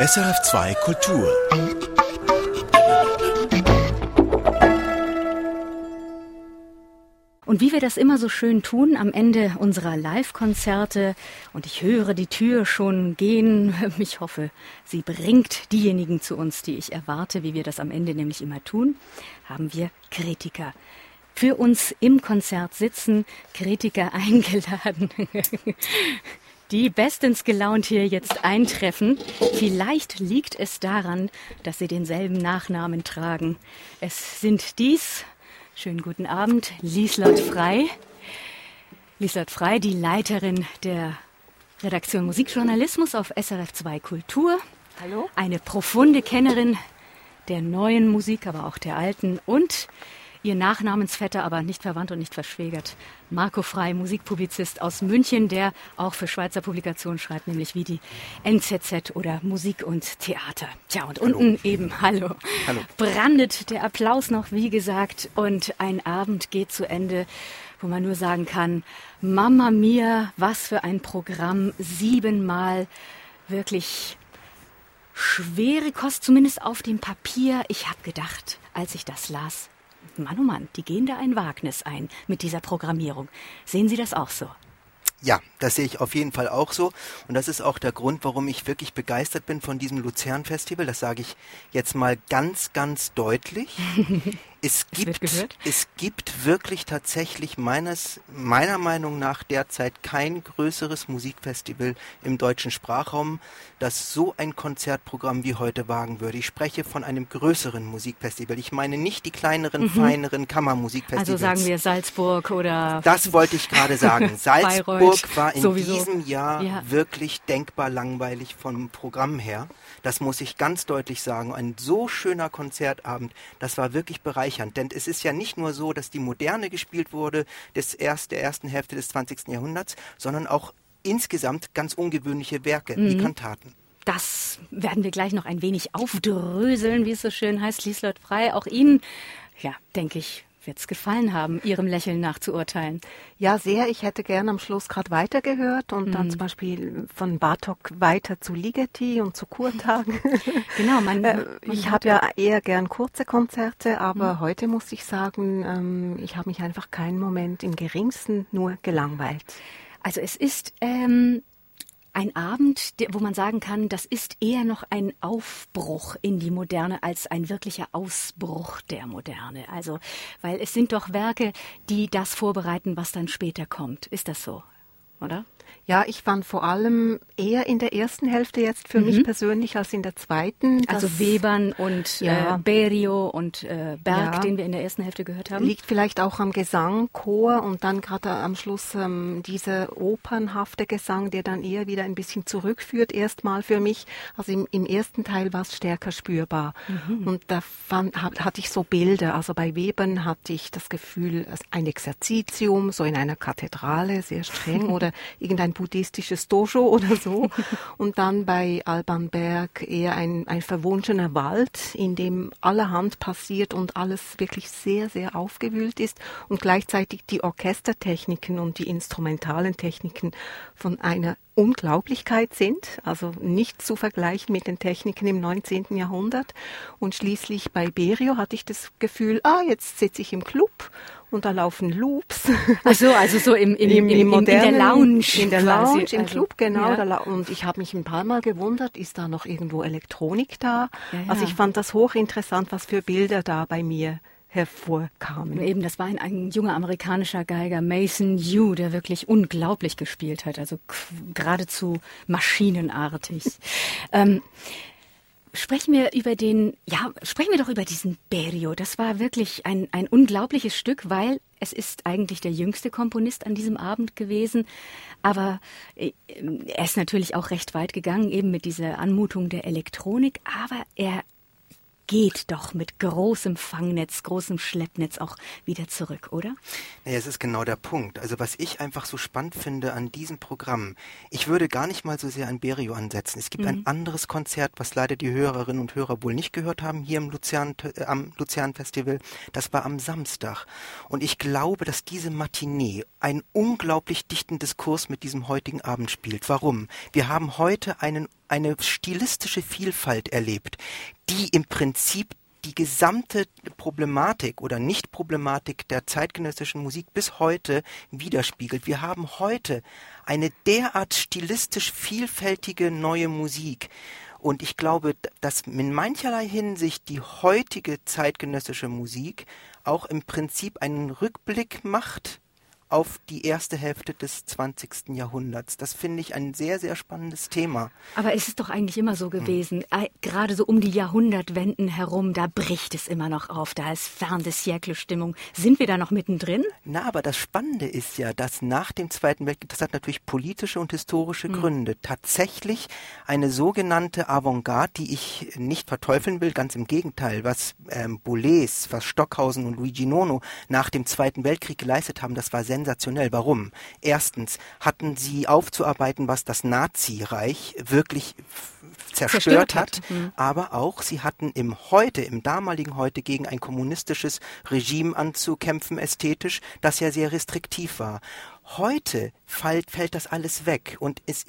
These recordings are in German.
SRF2 Kultur. Und wie wir das immer so schön tun am Ende unserer Live-Konzerte, und ich höre die Tür schon gehen, ich hoffe, sie bringt diejenigen zu uns, die ich erwarte, wie wir das am Ende nämlich immer tun, haben wir Kritiker für uns im Konzert sitzen, Kritiker eingeladen. Die bestens gelaunt hier jetzt eintreffen. Vielleicht liegt es daran, dass sie denselben Nachnamen tragen. Es sind dies, schönen guten Abend, Lieslott Frei. Lieslott Frei, die Leiterin der Redaktion Musikjournalismus auf SRF 2 Kultur. Hallo. Eine profunde Kennerin der neuen Musik, aber auch der alten und Ihr Nachnamensvetter, aber nicht verwandt und nicht verschwägert. Marco Frei, Musikpublizist aus München, der auch für Schweizer Publikationen schreibt, nämlich wie die NZZ oder Musik und Theater. Tja, und hallo. unten eben, hallo, hallo, brandet der Applaus noch, wie gesagt, und ein Abend geht zu Ende, wo man nur sagen kann, Mama mia, was für ein Programm, siebenmal wirklich schwere Kost, zumindest auf dem Papier. Ich habe gedacht, als ich das las, Mann, oh Mann, die gehen da ein Wagnis ein mit dieser Programmierung. Sehen Sie das auch so? Ja, das sehe ich auf jeden Fall auch so. Und das ist auch der Grund, warum ich wirklich begeistert bin von diesem Luzern-Festival. Das sage ich jetzt mal ganz, ganz deutlich. Es gibt, es gibt wirklich tatsächlich meines, meiner Meinung nach derzeit kein größeres Musikfestival im deutschen Sprachraum, das so ein Konzertprogramm wie heute wagen würde. Ich spreche von einem größeren Musikfestival. Ich meine nicht die kleineren, mhm. feineren Kammermusikfestivals. Also sagen wir Salzburg oder. Das wollte ich gerade sagen. Salzburg war in Sowieso. diesem Jahr ja. wirklich denkbar langweilig vom Programm her. Das muss ich ganz deutlich sagen. Ein so schöner Konzertabend, das war wirklich bereichernd bereichernd. Denn es ist ja nicht nur so, dass die Moderne gespielt wurde des erst, der ersten Hälfte des 20. Jahrhunderts, sondern auch insgesamt ganz ungewöhnliche Werke, mhm. wie Kantaten. Das werden wir gleich noch ein wenig aufdröseln, wie es so schön heißt, Lieslott Frei. Auch Ihnen, ja, denke ich, wird es gefallen haben, Ihrem Lächeln nachzuurteilen. Ja, sehr. Ich hätte gern am Schluss gerade weitergehört und mhm. dann zum Beispiel von Bartok weiter zu Ligeti und zu Kurtagen. genau, man, äh, ich habe ja eher gern kurze Konzerte, aber mhm. heute muss ich sagen, ähm, ich habe mich einfach keinen Moment im geringsten nur gelangweilt. Also es ist ähm, ein Abend, wo man sagen kann, das ist eher noch ein Aufbruch in die Moderne als ein wirklicher Ausbruch der Moderne. Also, weil es sind doch Werke, die das vorbereiten, was dann später kommt. Ist das so, oder? Ja, ich fand vor allem eher in der ersten Hälfte jetzt für mhm. mich persönlich als in der zweiten. Also Webern und ja. äh, Berio und äh, Berg, ja. den wir in der ersten Hälfte gehört haben. Liegt vielleicht auch am Gesang, Chor und dann gerade am Schluss ähm, dieser opernhafte Gesang, der dann eher wieder ein bisschen zurückführt, erstmal für mich. Also im, im ersten Teil war es stärker spürbar. Mhm. Und da fand, hatte ich so Bilder. Also bei Webern hatte ich das Gefühl, ein Exerzitium, so in einer Kathedrale, sehr streng oder irgendein buddhistisches Dojo oder so. Und dann bei Alban Berg eher ein, ein verwunschener Wald, in dem allerhand passiert und alles wirklich sehr, sehr aufgewühlt ist und gleichzeitig die Orchestertechniken und die instrumentalen Techniken von einer Unglaublichkeit sind, also nicht zu vergleichen mit den Techniken im 19. Jahrhundert. Und schließlich bei Berio hatte ich das Gefühl, ah, jetzt sitze ich im Club und da laufen Loops. Ach so, also so im, im, Im, im, modernen, in der Lounge. In der Lounge, quasi. im also, Club, genau. Ja. und ich habe mich ein paar Mal gewundert, ist da noch irgendwo Elektronik da? Ja, ja. Also ich fand das hochinteressant, was für Bilder da bei mir hervorkamen. Eben, das war ein, ein junger amerikanischer Geiger, Mason Yu, der wirklich unglaublich gespielt hat, also geradezu maschinenartig. ähm, Sprechen wir über den, ja, sprechen wir doch über diesen Berio. Das war wirklich ein, ein unglaubliches Stück, weil es ist eigentlich der jüngste Komponist an diesem Abend gewesen. Aber äh, er ist natürlich auch recht weit gegangen, eben mit dieser Anmutung der Elektronik. Aber er geht doch mit großem Fangnetz, großem Schleppnetz auch wieder zurück, oder? Ja, es ist genau der Punkt. Also was ich einfach so spannend finde an diesem Programm, ich würde gar nicht mal so sehr an Berio ansetzen. Es gibt mhm. ein anderes Konzert, was leider die Hörerinnen und Hörer wohl nicht gehört haben, hier im Luzern, äh, am Luzern Festival. Das war am Samstag. Und ich glaube, dass diese Matinee einen unglaublich dichten Diskurs mit diesem heutigen Abend spielt. Warum? Wir haben heute einen eine stilistische Vielfalt erlebt, die im Prinzip die gesamte Problematik oder Nicht-Problematik der zeitgenössischen Musik bis heute widerspiegelt. Wir haben heute eine derart stilistisch vielfältige neue Musik. Und ich glaube, dass in mancherlei Hinsicht die heutige zeitgenössische Musik auch im Prinzip einen Rückblick macht auf die erste Hälfte des 20. Jahrhunderts. Das finde ich ein sehr, sehr spannendes Thema. Aber es ist doch eigentlich immer so gewesen, hm. gerade so um die Jahrhundertwenden herum, da bricht es immer noch auf, da ist fern des Stimmung. Sind wir da noch mittendrin? Na, aber das Spannende ist ja, dass nach dem Zweiten Weltkrieg, das hat natürlich politische und historische hm. Gründe, tatsächlich eine sogenannte Avantgarde, die ich nicht verteufeln will, ganz im Gegenteil, was ähm, Boulez, was Stockhausen und Luigi Nono nach dem Zweiten Weltkrieg geleistet haben, das war sehr sensationell. Warum? Erstens hatten sie aufzuarbeiten, was das Nazireich wirklich zerstört, zerstört hat, hat. Mhm. aber auch sie hatten im heute, im damaligen heute gegen ein kommunistisches Regime anzukämpfen ästhetisch, das ja sehr restriktiv war. Heute fällt, fällt das alles weg und es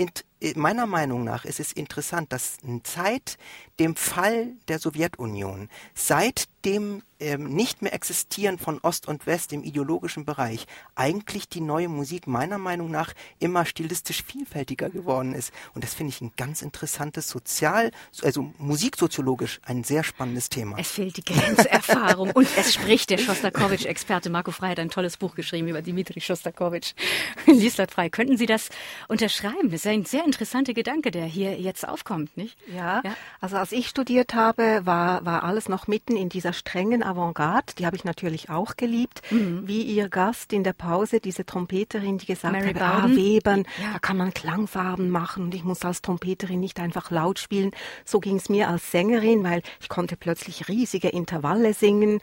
meiner Meinung nach ist es interessant, dass seit dem Fall der Sowjetunion, seit dem ähm, nicht mehr existieren von Ost und West im ideologischen Bereich, eigentlich die neue Musik meiner Meinung nach immer stilistisch vielfältiger geworden ist. Und das finde ich ein ganz interessantes Sozial, also musiksoziologisch ein sehr spannendes Thema. Es fehlt die Grenzerfahrung und es spricht der Schostakowitsch-Experte Marco Frey hat ein tolles Buch geschrieben über Dimitri Schostakowitsch. Lieslat Frei, könnten Sie das unterschreiben? Das ist ein sehr interessanter Gedanke, der hier jetzt aufkommt, nicht? Ja, ja. also als ich studiert habe, war, war alles noch mitten in dieser strengen Avantgarde. Die habe ich natürlich auch geliebt. Mhm. Wie Ihr Gast in der Pause, diese Trompeterin, die gesagt Mary hat, ah, Webern, ja. da kann man Klangfarben machen und ich muss als Trompeterin nicht einfach laut spielen. So ging es mir als Sängerin, weil ich konnte plötzlich riesige Intervalle singen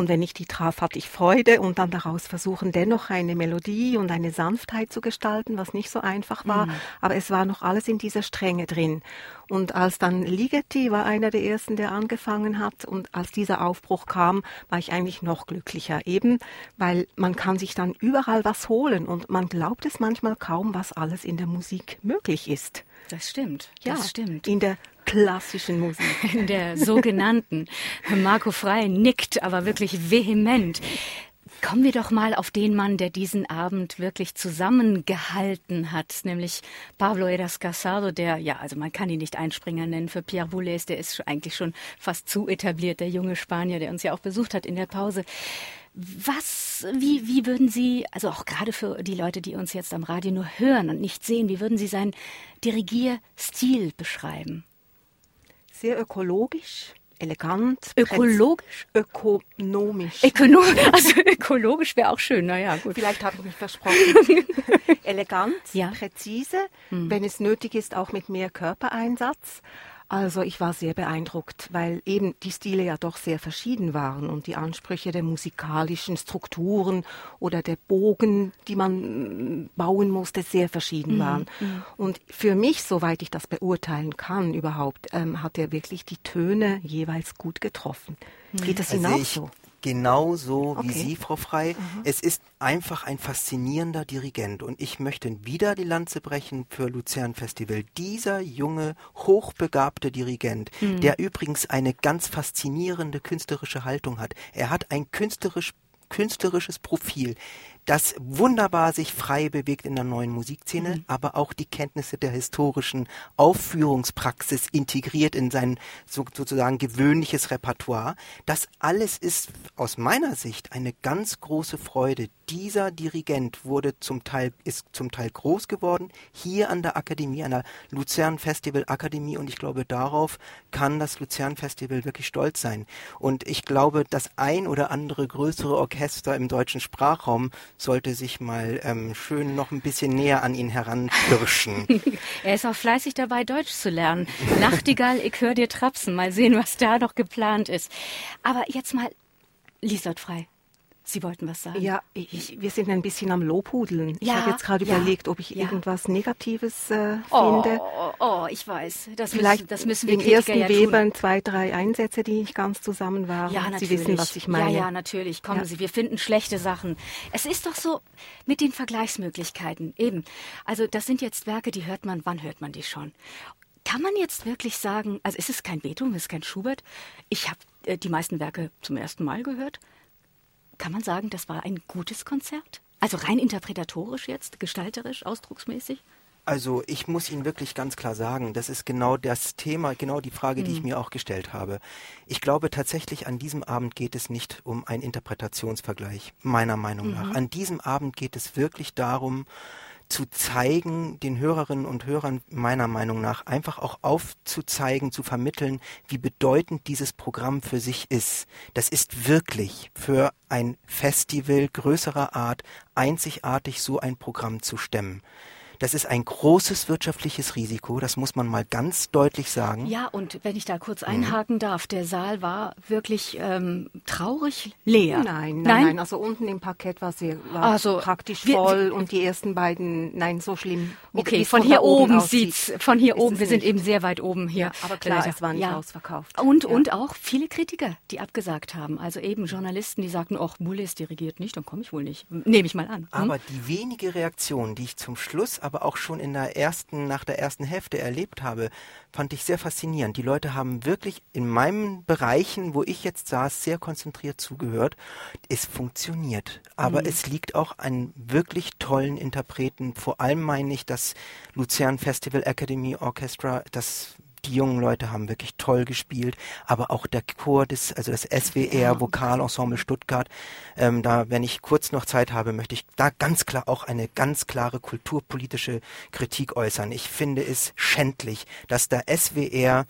und wenn ich die traf, hatte ich Freude und dann daraus versuchen, dennoch eine Melodie und eine Sanftheit zu gestalten, was nicht so einfach war. Mhm. Aber es war noch alles in dieser Strenge drin. Und als dann Ligeti war einer der ersten, der angefangen hat und als dieser Aufbruch kam, war ich eigentlich noch glücklicher eben, weil man kann sich dann überall was holen und man glaubt es manchmal kaum, was alles in der Musik möglich ist. Das stimmt. Ja, das stimmt. In der klassischen Musik. In der sogenannten. Marco Frey nickt, aber wirklich vehement. Kommen wir doch mal auf den Mann, der diesen Abend wirklich zusammengehalten hat, nämlich Pablo Eras Casado, der, ja, also man kann ihn nicht Einspringer nennen für Pierre Boulez, der ist eigentlich schon fast zu etabliert, der junge Spanier, der uns ja auch besucht hat in der Pause. Was, wie, wie würden Sie, also auch gerade für die Leute, die uns jetzt am Radio nur hören und nicht sehen, wie würden Sie seinen Dirigierstil beschreiben? Sehr ökologisch, elegant. Ökologisch? Ökonomisch. Ökono also ökologisch wäre auch schön, naja, gut. Vielleicht habe ich mich versprochen. elegant, ja. präzise, hm. wenn es nötig ist, auch mit mehr Körpereinsatz. Also ich war sehr beeindruckt, weil eben die Stile ja doch sehr verschieden waren und die Ansprüche der musikalischen Strukturen oder der Bogen, die man mm, bauen musste, sehr verschieden mhm. waren. Mhm. Und für mich, soweit ich das beurteilen kann überhaupt, ähm, hat er wirklich die Töne jeweils gut getroffen. Geht das also Ihnen auch so? Genauso okay. wie Sie, Frau Frei. Mhm. Es ist einfach ein faszinierender Dirigent und ich möchte wieder die Lanze brechen für Luzern Festival. Dieser junge, hochbegabte Dirigent, mhm. der übrigens eine ganz faszinierende künstlerische Haltung hat. Er hat ein künstlerisch künstlerisches Profil das wunderbar sich frei bewegt in der neuen Musikszene, mhm. aber auch die Kenntnisse der historischen Aufführungspraxis integriert in sein so, sozusagen gewöhnliches Repertoire. Das alles ist aus meiner Sicht eine ganz große Freude. Dieser Dirigent wurde zum Teil, ist zum Teil groß geworden, hier an der Akademie, an der Luzern Festival Akademie und ich glaube, darauf kann das Luzern Festival wirklich stolz sein. Und ich glaube, das ein oder andere größere Orchester im deutschen Sprachraum sollte sich mal ähm, schön noch ein bisschen näher an ihn heranpirschen. er ist auch fleißig dabei, Deutsch zu lernen. Nachtigall, ich höre dir trapsen. Mal sehen, was da noch geplant ist. Aber jetzt mal, Liesert frei. Sie wollten was sagen. Ja, ich, wir sind ein bisschen am Lobhudeln. Ich ja, habe jetzt gerade ja, überlegt, ob ich ja. irgendwas Negatives äh, oh, finde. Oh, oh, ich weiß. Das Vielleicht müssen, das müssen wir im ersten ja Webern zwei, drei Einsätze, die nicht ganz zusammen waren. Ja, natürlich. Sie wissen, was ich meine. Ja, ja, natürlich. Kommen Sie, wir finden schlechte Sachen. Es ist doch so mit den Vergleichsmöglichkeiten. Eben. Also das sind jetzt Werke, die hört man, wann hört man die schon? Kann man jetzt wirklich sagen, also ist es kein Beethoven, ist es kein Schubert? Ich habe äh, die meisten Werke zum ersten Mal gehört. Kann man sagen, das war ein gutes Konzert? Also rein interpretatorisch jetzt, gestalterisch, ausdrucksmäßig? Also ich muss Ihnen wirklich ganz klar sagen, das ist genau das Thema, genau die Frage, die ich mhm. mir auch gestellt habe. Ich glaube tatsächlich, an diesem Abend geht es nicht um einen Interpretationsvergleich, meiner Meinung mhm. nach. An diesem Abend geht es wirklich darum, zu zeigen, den Hörerinnen und Hörern meiner Meinung nach einfach auch aufzuzeigen, zu vermitteln, wie bedeutend dieses Programm für sich ist. Das ist wirklich für ein Festival größerer Art einzigartig, so ein Programm zu stemmen. Das ist ein großes wirtschaftliches Risiko, das muss man mal ganz deutlich sagen. Ja, und wenn ich da kurz einhaken mhm. darf, der Saal war wirklich ähm, traurig leer. Nein, nein, nein, nein, Also unten im Parkett war sehr war also, praktisch wir, voll wir, und die ersten beiden, nein, so schlimm. Okay, von hier oben, oben sieht's, von hier oben, wir sind eben sehr weit oben hier. Ja, aber klar, es war nicht ja. ausverkauft. Und, ja. und auch viele Kritiker, die abgesagt haben. Also eben Journalisten, die sagten, ach, Mullis dirigiert nicht, dann komme ich wohl nicht. Nehme ich mal an. Hm? Aber die wenige Reaktion, die ich zum Schluss aber auch schon in der ersten, nach der ersten Hälfte erlebt habe, fand ich sehr faszinierend. Die Leute haben wirklich in meinen Bereichen, wo ich jetzt saß, sehr konzentriert zugehört. Es funktioniert. Aber mhm. es liegt auch an wirklich tollen Interpreten. Vor allem meine ich das Luzern Festival Academy Orchestra, das die jungen Leute haben wirklich toll gespielt, aber auch der Chor des, also das SWR. Vokalensemble Stuttgart. Ähm, da, wenn ich kurz noch Zeit habe, möchte ich da ganz klar auch eine ganz klare kulturpolitische Kritik äußern. Ich finde es schändlich, dass der SWR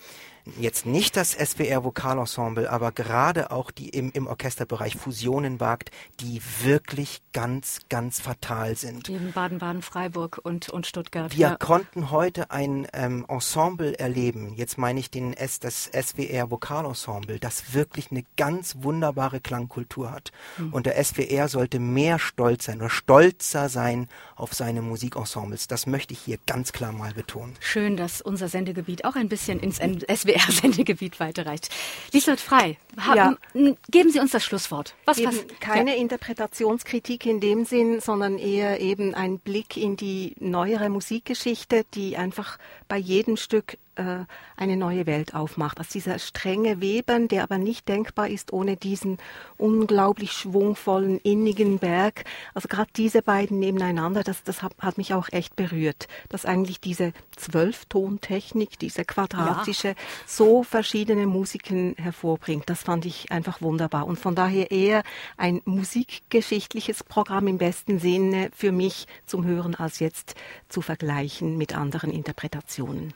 jetzt nicht das SWR Vokalensemble, aber gerade auch die im, im Orchesterbereich Fusionen wagt, die wirklich ganz, ganz fatal sind. Eben Baden-Baden, Freiburg und, und Stuttgart. Wir ja. konnten heute ein ähm, Ensemble erleben, jetzt meine ich den S, das SWR Vokalensemble, das wirklich eine ganz wunderbare Klangkultur hat. Mhm. Und der SWR sollte mehr stolz sein oder stolzer sein auf seine Musikensembles. Das möchte ich hier ganz klar mal betonen. Schön, dass unser Sendegebiet auch ein bisschen ins SWR SWR-Sendegebiet weiterreicht. Lieslott Frei, haben, ja. geben Sie uns das Schlusswort. Was, eben keine ja. Interpretationskritik in dem Sinn, sondern eher eben ein Blick in die neuere Musikgeschichte, die einfach bei jedem Stück äh, eine neue Welt aufmacht. Also dieser strenge Webern, der aber nicht denkbar ist ohne diesen unglaublich schwungvollen, innigen Berg. Also gerade diese beiden nebeneinander, das, das hat, hat, mich auch echt berührt. Dass eigentlich diese Zwölftontechnik, diese quadratische, ja. so verschiedene Musiken hervorbringt. Das fand ich einfach wunderbar. Und von daher eher ein musikgeschichtliches Programm im besten Sinne für mich zum Hören als jetzt zu vergleichen mit anderen Interpretationen.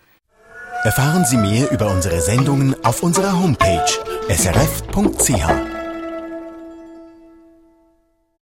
Erfahren Sie mehr über unsere Sendungen auf unserer Homepage srf.ch.